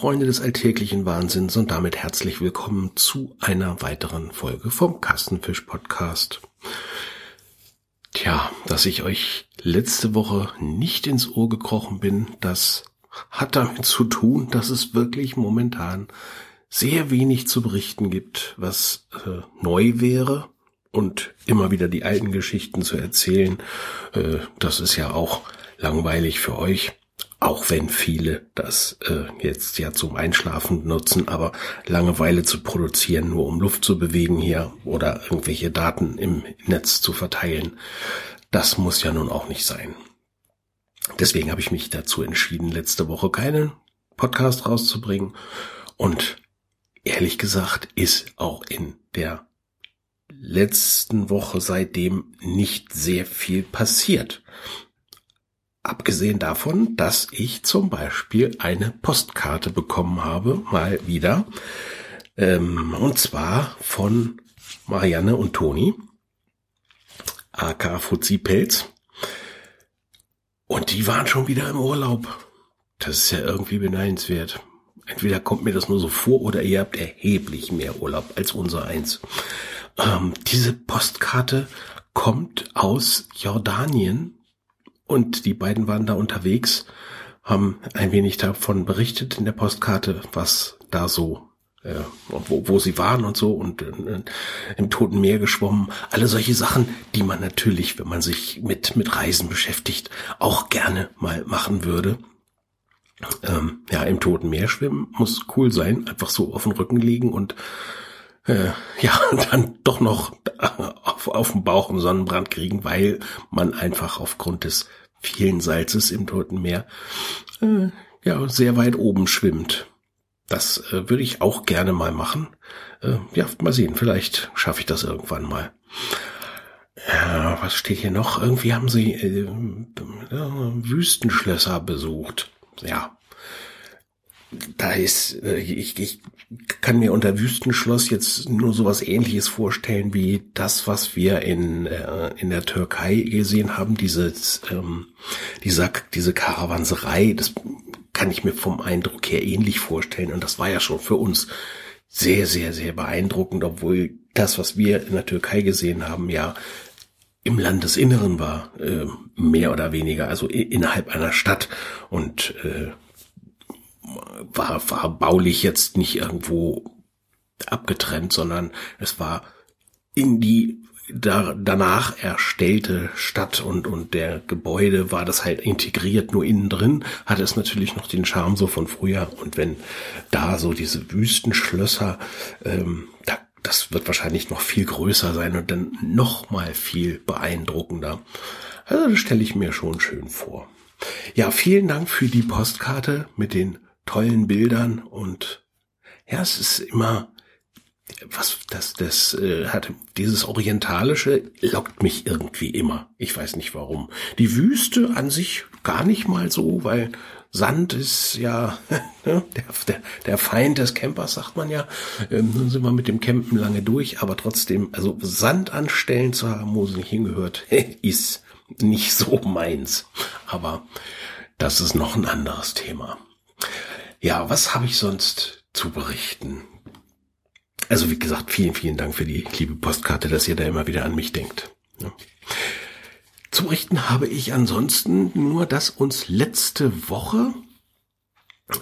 Freunde des alltäglichen Wahnsinns und damit herzlich willkommen zu einer weiteren Folge vom Kastenfisch Podcast. Tja, dass ich euch letzte Woche nicht ins Ohr gekrochen bin, das hat damit zu tun, dass es wirklich momentan sehr wenig zu berichten gibt, was äh, neu wäre und immer wieder die alten Geschichten zu erzählen. Äh, das ist ja auch langweilig für euch. Auch wenn viele das äh, jetzt ja zum Einschlafen nutzen, aber Langeweile zu produzieren, nur um Luft zu bewegen hier oder irgendwelche Daten im Netz zu verteilen, das muss ja nun auch nicht sein. Deswegen habe ich mich dazu entschieden, letzte Woche keinen Podcast rauszubringen. Und ehrlich gesagt ist auch in der letzten Woche seitdem nicht sehr viel passiert. Abgesehen davon, dass ich zum Beispiel eine Postkarte bekommen habe, mal wieder. Ähm, und zwar von Marianne und Toni, aka Fuzzi Pelz. Und die waren schon wieder im Urlaub. Das ist ja irgendwie beneidenswert. Entweder kommt mir das nur so vor oder ihr habt erheblich mehr Urlaub als unser eins. Ähm, diese Postkarte kommt aus Jordanien und die beiden waren da unterwegs, haben ein wenig davon berichtet in der Postkarte, was da so, äh, wo, wo sie waren und so und äh, im Toten Meer geschwommen. Alle solche Sachen, die man natürlich, wenn man sich mit, mit Reisen beschäftigt, auch gerne mal machen würde. Ähm, ja, im Toten Meer schwimmen muss cool sein, einfach so auf dem Rücken liegen und äh, ja, dann doch noch auf, auf dem Bauch einen Sonnenbrand kriegen, weil man einfach aufgrund des vielen Salzes im Toten Meer, äh, ja, sehr weit oben schwimmt. Das äh, würde ich auch gerne mal machen. Äh, ja, mal sehen, vielleicht schaffe ich das irgendwann mal. Ja, was steht hier noch? Irgendwie haben sie äh, Wüstenschlösser besucht. Ja, da ist, äh, ich, ich kann mir unter Wüstenschloss jetzt nur sowas ähnliches vorstellen wie das, was wir in, äh, in der Türkei gesehen haben, dieses, ähm, diese, diese Karawanserei, das kann ich mir vom Eindruck her ähnlich vorstellen. Und das war ja schon für uns sehr, sehr, sehr beeindruckend, obwohl das, was wir in der Türkei gesehen haben, ja im Landesinneren war, äh, mehr oder weniger, also innerhalb einer Stadt. Und äh, war, war baulich jetzt nicht irgendwo abgetrennt, sondern es war in die da, danach erstellte Stadt und, und der Gebäude war das halt integriert, nur innen drin hatte es natürlich noch den Charme so von früher und wenn da so diese Wüstenschlösser, ähm, da, das wird wahrscheinlich noch viel größer sein und dann noch mal viel beeindruckender. Also das stelle ich mir schon schön vor. Ja, vielen Dank für die Postkarte mit den tollen Bildern und ja, es ist immer was das das äh, hat dieses orientalische lockt mich irgendwie immer. Ich weiß nicht warum. Die Wüste an sich gar nicht mal so, weil Sand ist ja ne, der, der, der Feind des Campers, sagt man ja. Ähm, nun sind wir mit dem Campen lange durch, aber trotzdem, also Sand anstellen zu haben, wo es nicht hingehört, ist nicht so meins. Aber das ist noch ein anderes Thema. Ja, was habe ich sonst zu berichten? Also wie gesagt, vielen, vielen Dank für die liebe Postkarte, dass ihr da immer wieder an mich denkt. Ja. Zu berichten habe ich ansonsten nur, dass uns letzte Woche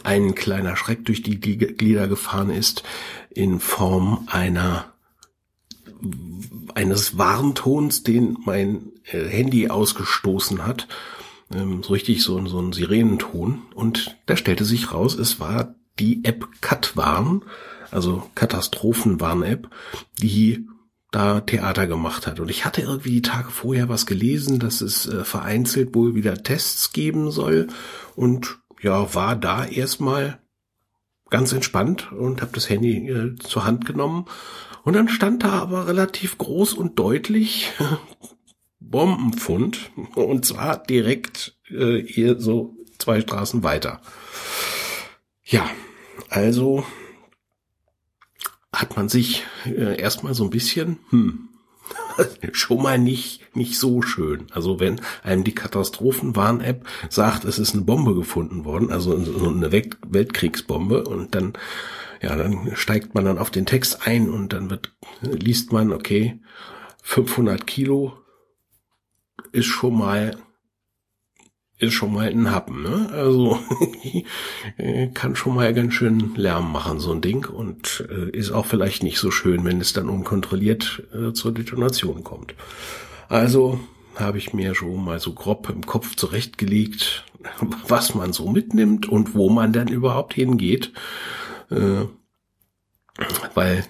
ein kleiner Schreck durch die Glieder gefahren ist in Form einer eines Warntons, den mein äh, Handy ausgestoßen hat ähm, so richtig so, so ein Sirenenton. Und da stellte sich raus, es war die App Katwarn, also Katastrophenwarn-App, die da Theater gemacht hat. Und ich hatte irgendwie die Tage vorher was gelesen, dass es äh, vereinzelt wohl wieder Tests geben soll. Und ja, war da erstmal ganz entspannt und habe das Handy äh, zur Hand genommen. Und dann stand da aber relativ groß und deutlich Bombenfund und zwar direkt äh, hier so zwei Straßen weiter. Ja, also hat man sich äh, erstmal so ein bisschen, hm, schon mal nicht, nicht so schön. Also wenn einem die Katastrophenwarn-App sagt, es ist eine Bombe gefunden worden, also so eine Weltkriegsbombe und dann, ja, dann steigt man dann auf den Text ein und dann wird, liest man, okay, 500 Kilo ist schon mal ist schon mal ein Happen, ne? Also kann schon mal ganz schön Lärm machen, so ein Ding. Und äh, ist auch vielleicht nicht so schön, wenn es dann unkontrolliert äh, zur Detonation kommt. Also habe ich mir schon mal so grob im Kopf zurechtgelegt, was man so mitnimmt und wo man dann überhaupt hingeht. Äh, weil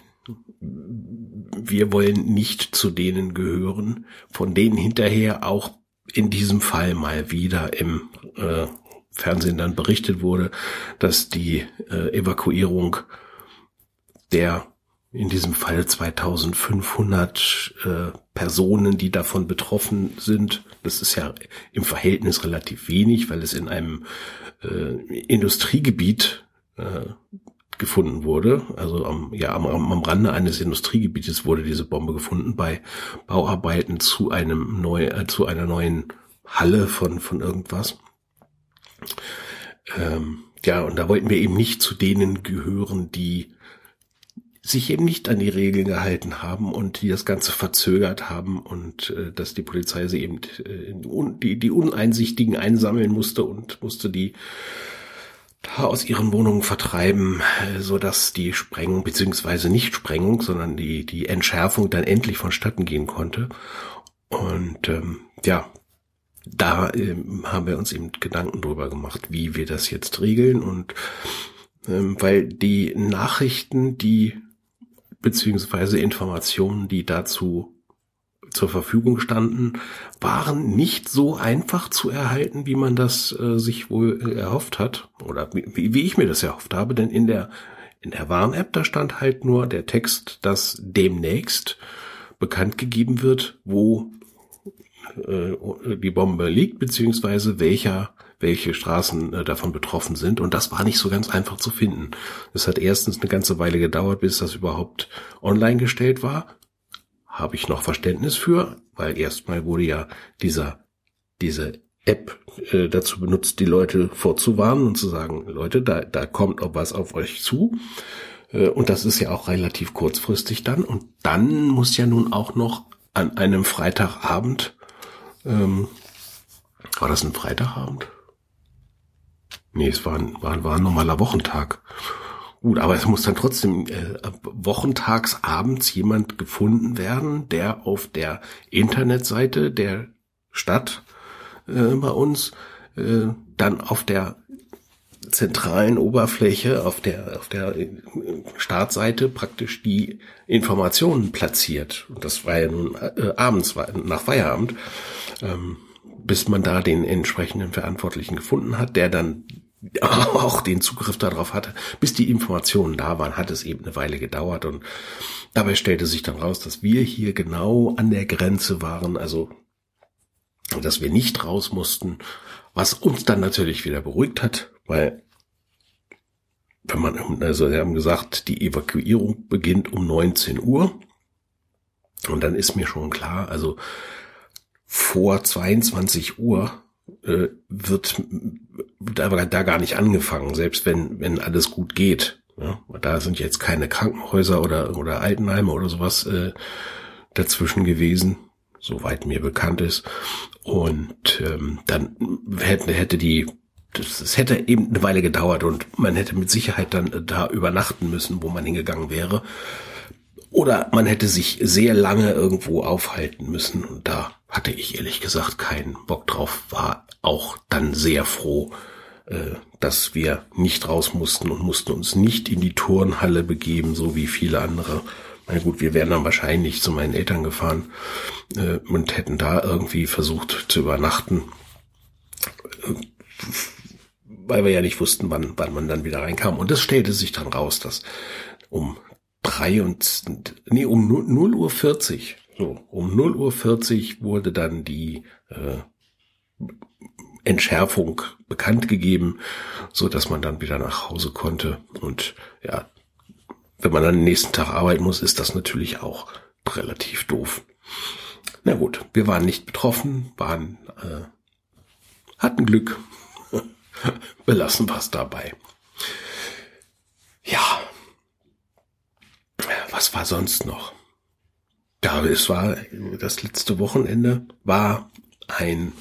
wir wollen nicht zu denen gehören, von denen hinterher auch in diesem Fall mal wieder im äh, Fernsehen dann berichtet wurde, dass die äh, Evakuierung der in diesem Fall 2500 äh, Personen, die davon betroffen sind. Das ist ja im Verhältnis relativ wenig, weil es in einem äh, Industriegebiet äh, gefunden wurde. Also am, ja, am, am Rande eines Industriegebietes wurde diese Bombe gefunden bei Bauarbeiten zu einem neu, äh, zu einer neuen Halle von, von irgendwas. Ähm, ja, und da wollten wir eben nicht zu denen gehören, die sich eben nicht an die Regeln gehalten haben und die das Ganze verzögert haben und äh, dass die Polizei sie eben äh, die, die Uneinsichtigen einsammeln musste und musste die aus ihren Wohnungen vertreiben, äh, so dass die Sprengung beziehungsweise nicht Sprengung, sondern die die Entschärfung dann endlich vonstatten gehen konnte. Und ähm, ja, da ähm, haben wir uns eben Gedanken drüber gemacht, wie wir das jetzt regeln und ähm, weil die Nachrichten, die beziehungsweise Informationen, die dazu zur Verfügung standen, waren nicht so einfach zu erhalten, wie man das äh, sich wohl äh, erhofft hat oder wie, wie ich mir das erhofft habe, denn in der in der Warn-App da stand halt nur der Text, dass demnächst bekannt gegeben wird, wo äh, die Bombe liegt beziehungsweise welcher welche Straßen äh, davon betroffen sind. Und das war nicht so ganz einfach zu finden. Es hat erstens eine ganze Weile gedauert, bis das überhaupt online gestellt war habe ich noch Verständnis für, weil erstmal wurde ja dieser, diese App äh, dazu benutzt, die Leute vorzuwarnen und zu sagen, Leute, da, da kommt auch was auf euch zu. Äh, und das ist ja auch relativ kurzfristig dann. Und dann muss ja nun auch noch an einem Freitagabend, ähm, war das ein Freitagabend? Nee, es war ein, war, war ein normaler Wochentag. Gut, aber es muss dann trotzdem äh, wochentags abends jemand gefunden werden, der auf der Internetseite der Stadt äh, bei uns äh, dann auf der zentralen Oberfläche, auf der auf der äh, Startseite praktisch die Informationen platziert. Und das war ja nun äh, abends nach Feierabend, ähm, bis man da den entsprechenden Verantwortlichen gefunden hat, der dann auch den Zugriff darauf hatte. Bis die Informationen da waren, hat es eben eine Weile gedauert und dabei stellte sich dann raus, dass wir hier genau an der Grenze waren, also dass wir nicht raus mussten, was uns dann natürlich wieder beruhigt hat, weil wenn man, also sie haben gesagt, die Evakuierung beginnt um 19 Uhr und dann ist mir schon klar, also vor 22 Uhr äh, wird da, da gar nicht angefangen, selbst wenn, wenn alles gut geht. Ja? Da sind jetzt keine Krankenhäuser oder, oder Altenheime oder sowas äh, dazwischen gewesen, soweit mir bekannt ist. Und ähm, dann hätte, hätte die das, das hätte eben eine Weile gedauert und man hätte mit Sicherheit dann da übernachten müssen, wo man hingegangen wäre. Oder man hätte sich sehr lange irgendwo aufhalten müssen und da hatte ich ehrlich gesagt keinen Bock drauf, war auch dann sehr froh, äh, dass wir nicht raus mussten und mussten uns nicht in die Turnhalle begeben, so wie viele andere. Na gut, wir wären dann wahrscheinlich zu meinen Eltern gefahren äh, und hätten da irgendwie versucht zu übernachten, äh, weil wir ja nicht wussten, wann, wann man dann wieder reinkam. Und es stellte sich dann raus, dass um drei und nee, um 0 Uhr 40 so, um 0 Uhr 40 wurde dann die äh, Entschärfung bekannt gegeben, so dass man dann wieder nach Hause konnte. Und ja, wenn man dann den nächsten Tag arbeiten muss, ist das natürlich auch relativ doof. Na gut, wir waren nicht betroffen, waren, äh, hatten Glück. Belassen wir es dabei. Ja. Was war sonst noch? Ja, es war das letzte Wochenende war ein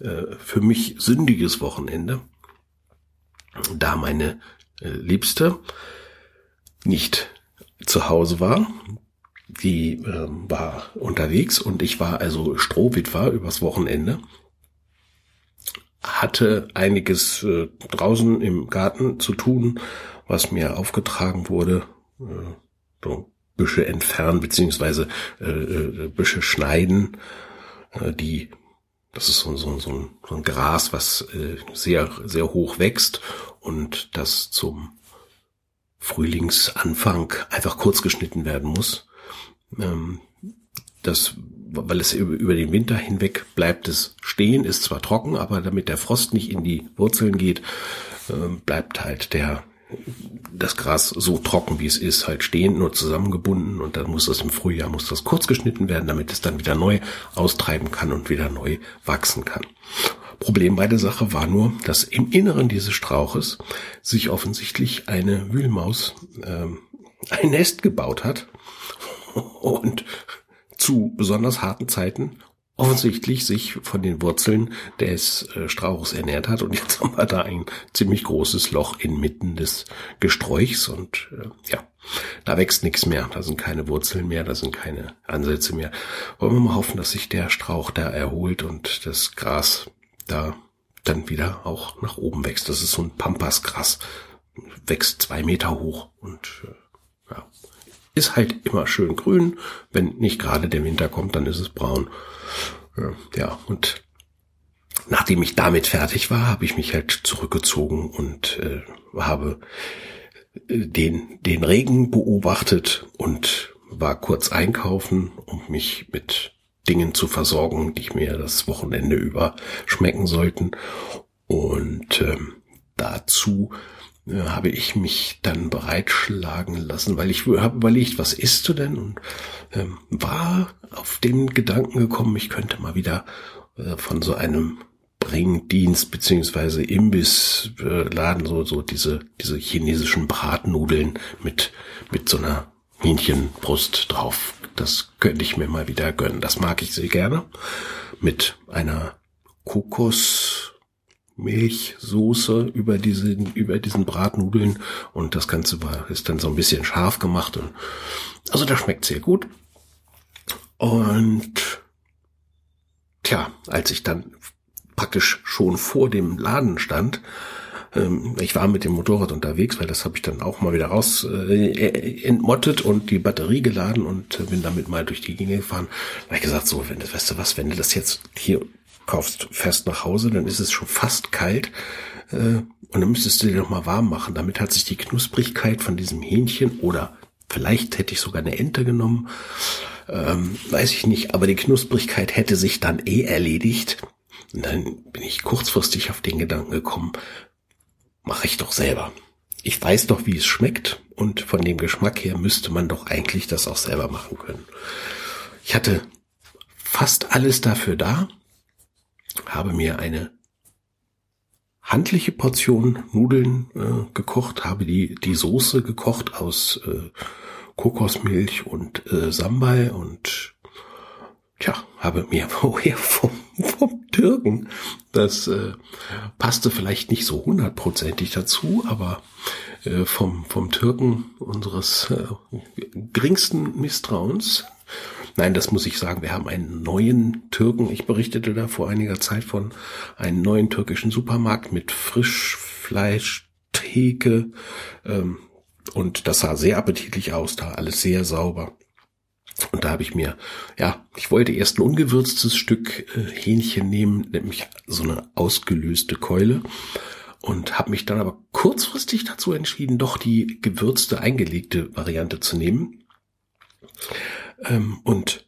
äh, für mich sündiges Wochenende, da meine äh, Liebste nicht zu Hause war. Die äh, war unterwegs und ich war also Strohwitwer übers Wochenende. Hatte einiges äh, draußen im Garten zu tun, was mir aufgetragen wurde. Äh, so Büsche entfernen beziehungsweise äh, äh, Büsche schneiden, äh, die das ist so, so, so, ein, so ein Gras, was äh, sehr sehr hoch wächst und das zum Frühlingsanfang einfach kurz geschnitten werden muss. Ähm, das, weil es über den Winter hinweg bleibt es stehen, ist zwar trocken, aber damit der Frost nicht in die Wurzeln geht, äh, bleibt halt der das Gras so trocken wie es ist, halt stehend nur zusammengebunden und dann muss das im Frühjahr, muss das kurz geschnitten werden, damit es dann wieder neu austreiben kann und wieder neu wachsen kann. Problem bei der Sache war nur, dass im Inneren dieses Strauches sich offensichtlich eine Wühlmaus ähm, ein Nest gebaut hat und zu besonders harten Zeiten offensichtlich sich von den Wurzeln des äh, Strauches ernährt hat. Und jetzt haben wir da ein ziemlich großes Loch inmitten des Gesträuchs und äh, ja, da wächst nichts mehr. Da sind keine Wurzeln mehr, da sind keine Ansätze mehr. Wollen wir mal hoffen, dass sich der Strauch da erholt und das Gras da dann wieder auch nach oben wächst. Das ist so ein Pampasgras, wächst zwei Meter hoch und äh, ja, ist halt immer schön grün. Wenn nicht gerade der Winter kommt, dann ist es braun. Ja, und nachdem ich damit fertig war, habe ich mich halt zurückgezogen und äh, habe äh, den, den Regen beobachtet und war kurz einkaufen, um mich mit Dingen zu versorgen, die mir das Wochenende über schmecken sollten. Und ähm, dazu äh, habe ich mich dann bereitschlagen lassen, weil ich habe überlegt, was isst du denn? Und ähm, war auf den Gedanken gekommen, ich könnte mal wieder äh, von so einem Bringdienst beziehungsweise Imbissladen so so diese diese chinesischen Bratnudeln mit mit so einer Hähnchenbrust drauf. Das könnte ich mir mal wieder gönnen. Das mag ich sehr gerne mit einer Kokos Milchsoße über diesen, über diesen Bratnudeln und das Ganze war, ist dann so ein bisschen scharf gemacht und, also das schmeckt sehr gut. Und, tja, als ich dann praktisch schon vor dem Laden stand, ähm, ich war mit dem Motorrad unterwegs, weil das habe ich dann auch mal wieder raus äh, entmottet und die Batterie geladen und bin damit mal durch die Gänge gefahren. Da habe ich gesagt, so, wenn weißt du was, wenn du das jetzt hier kaufst fest nach Hause, dann ist es schon fast kalt. Äh, und dann müsstest du dir noch mal warm machen. Damit hat sich die Knusprigkeit von diesem Hähnchen oder vielleicht hätte ich sogar eine Ente genommen, ähm, weiß ich nicht, aber die Knusprigkeit hätte sich dann eh erledigt. Und dann bin ich kurzfristig auf den Gedanken gekommen, mache ich doch selber. Ich weiß doch, wie es schmeckt und von dem Geschmack her müsste man doch eigentlich das auch selber machen können. Ich hatte fast alles dafür da, habe mir eine handliche Portion Nudeln äh, gekocht, habe die, die Soße gekocht aus äh, Kokosmilch und äh, Sambal und tja, habe mir vorher vom, vom Türken, das äh, passte vielleicht nicht so hundertprozentig dazu, aber äh, vom, vom Türken unseres äh, geringsten Misstrauens Nein, das muss ich sagen. Wir haben einen neuen Türken. Ich berichtete da vor einiger Zeit von einem neuen türkischen Supermarkt mit Frischfleisch, Theke. Ähm, und das sah sehr appetitlich aus, da alles sehr sauber. Und da habe ich mir, ja, ich wollte erst ein ungewürztes Stück äh, Hähnchen nehmen, nämlich so eine ausgelöste Keule. Und habe mich dann aber kurzfristig dazu entschieden, doch die gewürzte, eingelegte Variante zu nehmen. Ähm, und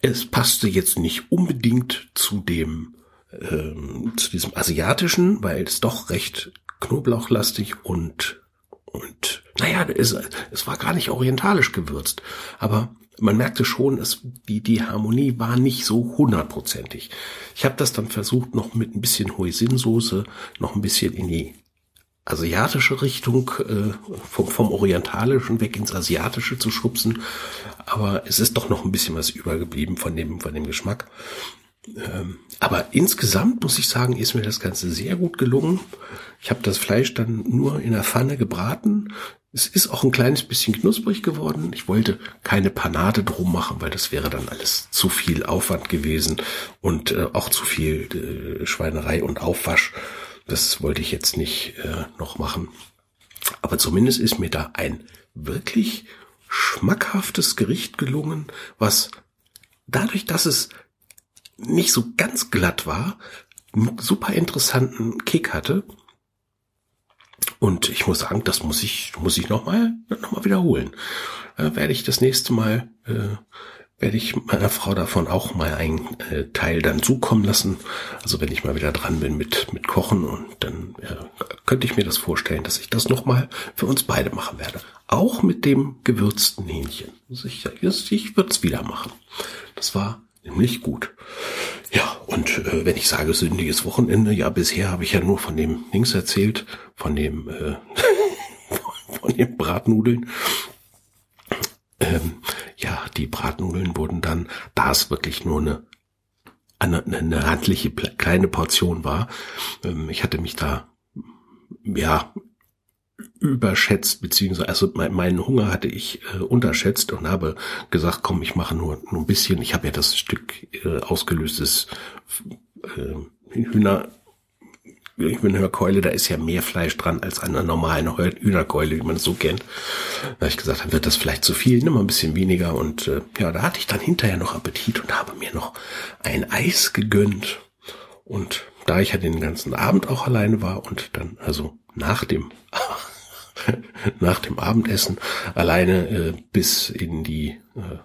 es passte jetzt nicht unbedingt zu dem, ähm, zu diesem asiatischen, weil es doch recht knoblauchlastig und und naja, es, es war gar nicht orientalisch gewürzt. Aber man merkte schon, es, die, die Harmonie war nicht so hundertprozentig. Ich habe das dann versucht, noch mit ein bisschen Hoisinsoße, noch ein bisschen in die asiatische Richtung, äh, vom, vom Orientalischen weg ins Asiatische zu schubsen. Aber es ist doch noch ein bisschen was übergeblieben von dem, von dem Geschmack. Ähm, aber insgesamt muss ich sagen, ist mir das Ganze sehr gut gelungen. Ich habe das Fleisch dann nur in der Pfanne gebraten. Es ist auch ein kleines bisschen knusprig geworden. Ich wollte keine Panade drum machen, weil das wäre dann alles zu viel Aufwand gewesen und äh, auch zu viel äh, Schweinerei und Aufwasch. Das wollte ich jetzt nicht äh, noch machen. Aber zumindest ist mir da ein wirklich schmackhaftes Gericht gelungen, was dadurch, dass es nicht so ganz glatt war, einen super interessanten Kick hatte. Und ich muss sagen, das muss ich, muss ich nochmal, noch mal wiederholen. Äh, werde ich das nächste Mal, äh, werde ich meiner Frau davon auch mal einen äh, Teil dann zukommen lassen. Also wenn ich mal wieder dran bin mit, mit Kochen und dann äh, könnte ich mir das vorstellen, dass ich das nochmal für uns beide machen werde. Auch mit dem gewürzten Hähnchen. Also ich, ich würde es wieder machen. Das war nämlich gut. Und äh, wenn ich sage sündiges Wochenende, ja, bisher habe ich ja nur von dem Dings erzählt, von dem, äh, von den Bratnudeln. Ähm, ja, die Bratnudeln wurden dann, da es wirklich nur eine, eine, eine handliche kleine Portion war, ähm, ich hatte mich da, ja, überschätzt, beziehungsweise also meinen Hunger hatte ich äh, unterschätzt und habe gesagt, komm, ich mache nur, nur ein bisschen. Ich habe ja das Stück äh, ausgelöstes äh, Hühner Hühnerkeule, da ist ja mehr Fleisch dran als an einer normalen Hühnerkeule, wie man es so kennt. Da habe ich gesagt, dann wird das vielleicht zu viel, nimm mal ein bisschen weniger. Und äh, ja, da hatte ich dann hinterher noch Appetit und habe mir noch ein Eis gegönnt. Und da ich ja den ganzen Abend auch alleine war und dann also nach dem nach dem Abendessen alleine äh, bis in die äh,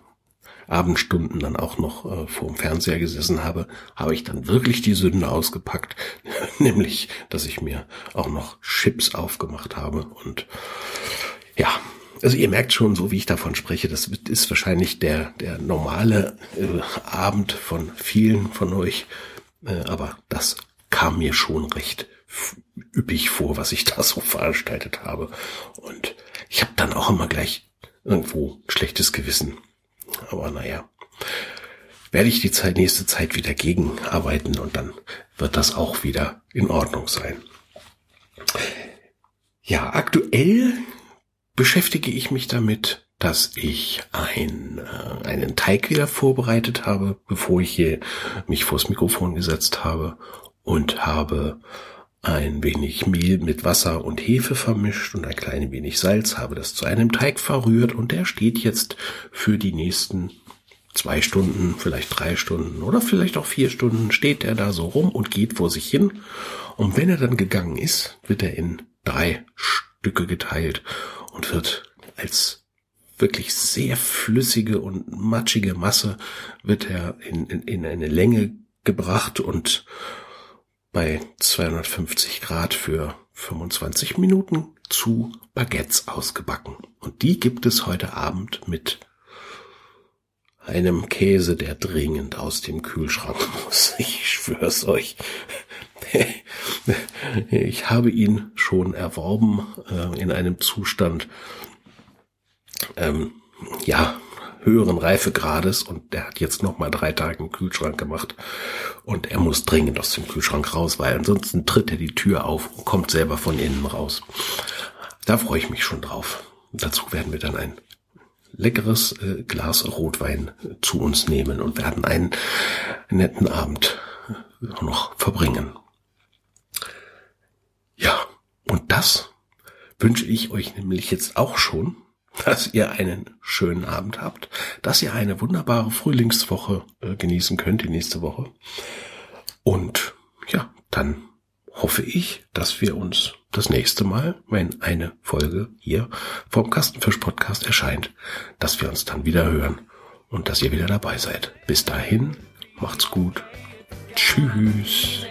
Abendstunden dann auch noch äh, vor dem Fernseher gesessen habe, habe ich dann wirklich die Sünde ausgepackt, nämlich, dass ich mir auch noch Chips aufgemacht habe und ja, also ihr merkt schon, so wie ich davon spreche, das ist wahrscheinlich der, der normale äh, Abend von vielen von euch, äh, aber das kam mir schon recht üppig vor, was ich da so veranstaltet habe. Und ich habe dann auch immer gleich irgendwo schlechtes Gewissen. Aber naja, werde ich die Zeit, nächste Zeit wieder gegenarbeiten und dann wird das auch wieder in Ordnung sein. Ja, aktuell beschäftige ich mich damit, dass ich ein, äh, einen Teig wieder vorbereitet habe, bevor ich hier mich vors Mikrofon gesetzt habe und habe ein wenig Mehl mit Wasser und Hefe vermischt und ein klein wenig Salz, habe das zu einem Teig verrührt und der steht jetzt für die nächsten zwei Stunden, vielleicht drei Stunden oder vielleicht auch vier Stunden steht er da so rum und geht vor sich hin. Und wenn er dann gegangen ist, wird er in drei Stücke geteilt und wird als wirklich sehr flüssige und matschige Masse wird er in, in, in eine Länge gebracht und bei 250 Grad für 25 Minuten zu Baguettes ausgebacken. Und die gibt es heute Abend mit einem Käse, der dringend aus dem Kühlschrank muss. Ich schwör's euch. Ich habe ihn schon erworben äh, in einem Zustand, ähm, ja, höheren Reifegrades und der hat jetzt noch mal drei Tage im Kühlschrank gemacht und er muss dringend aus dem Kühlschrank raus, weil ansonsten tritt er die Tür auf und kommt selber von innen raus. Da freue ich mich schon drauf. Dazu werden wir dann ein leckeres äh, Glas Rotwein zu uns nehmen und werden einen netten Abend noch verbringen. Ja, und das wünsche ich euch nämlich jetzt auch schon dass ihr einen schönen Abend habt, dass ihr eine wunderbare Frühlingswoche äh, genießen könnt, die nächste Woche. Und ja, dann hoffe ich, dass wir uns das nächste Mal, wenn eine Folge hier vom Kastenfisch Podcast erscheint, dass wir uns dann wieder hören und dass ihr wieder dabei seid. Bis dahin, macht's gut. Tschüss.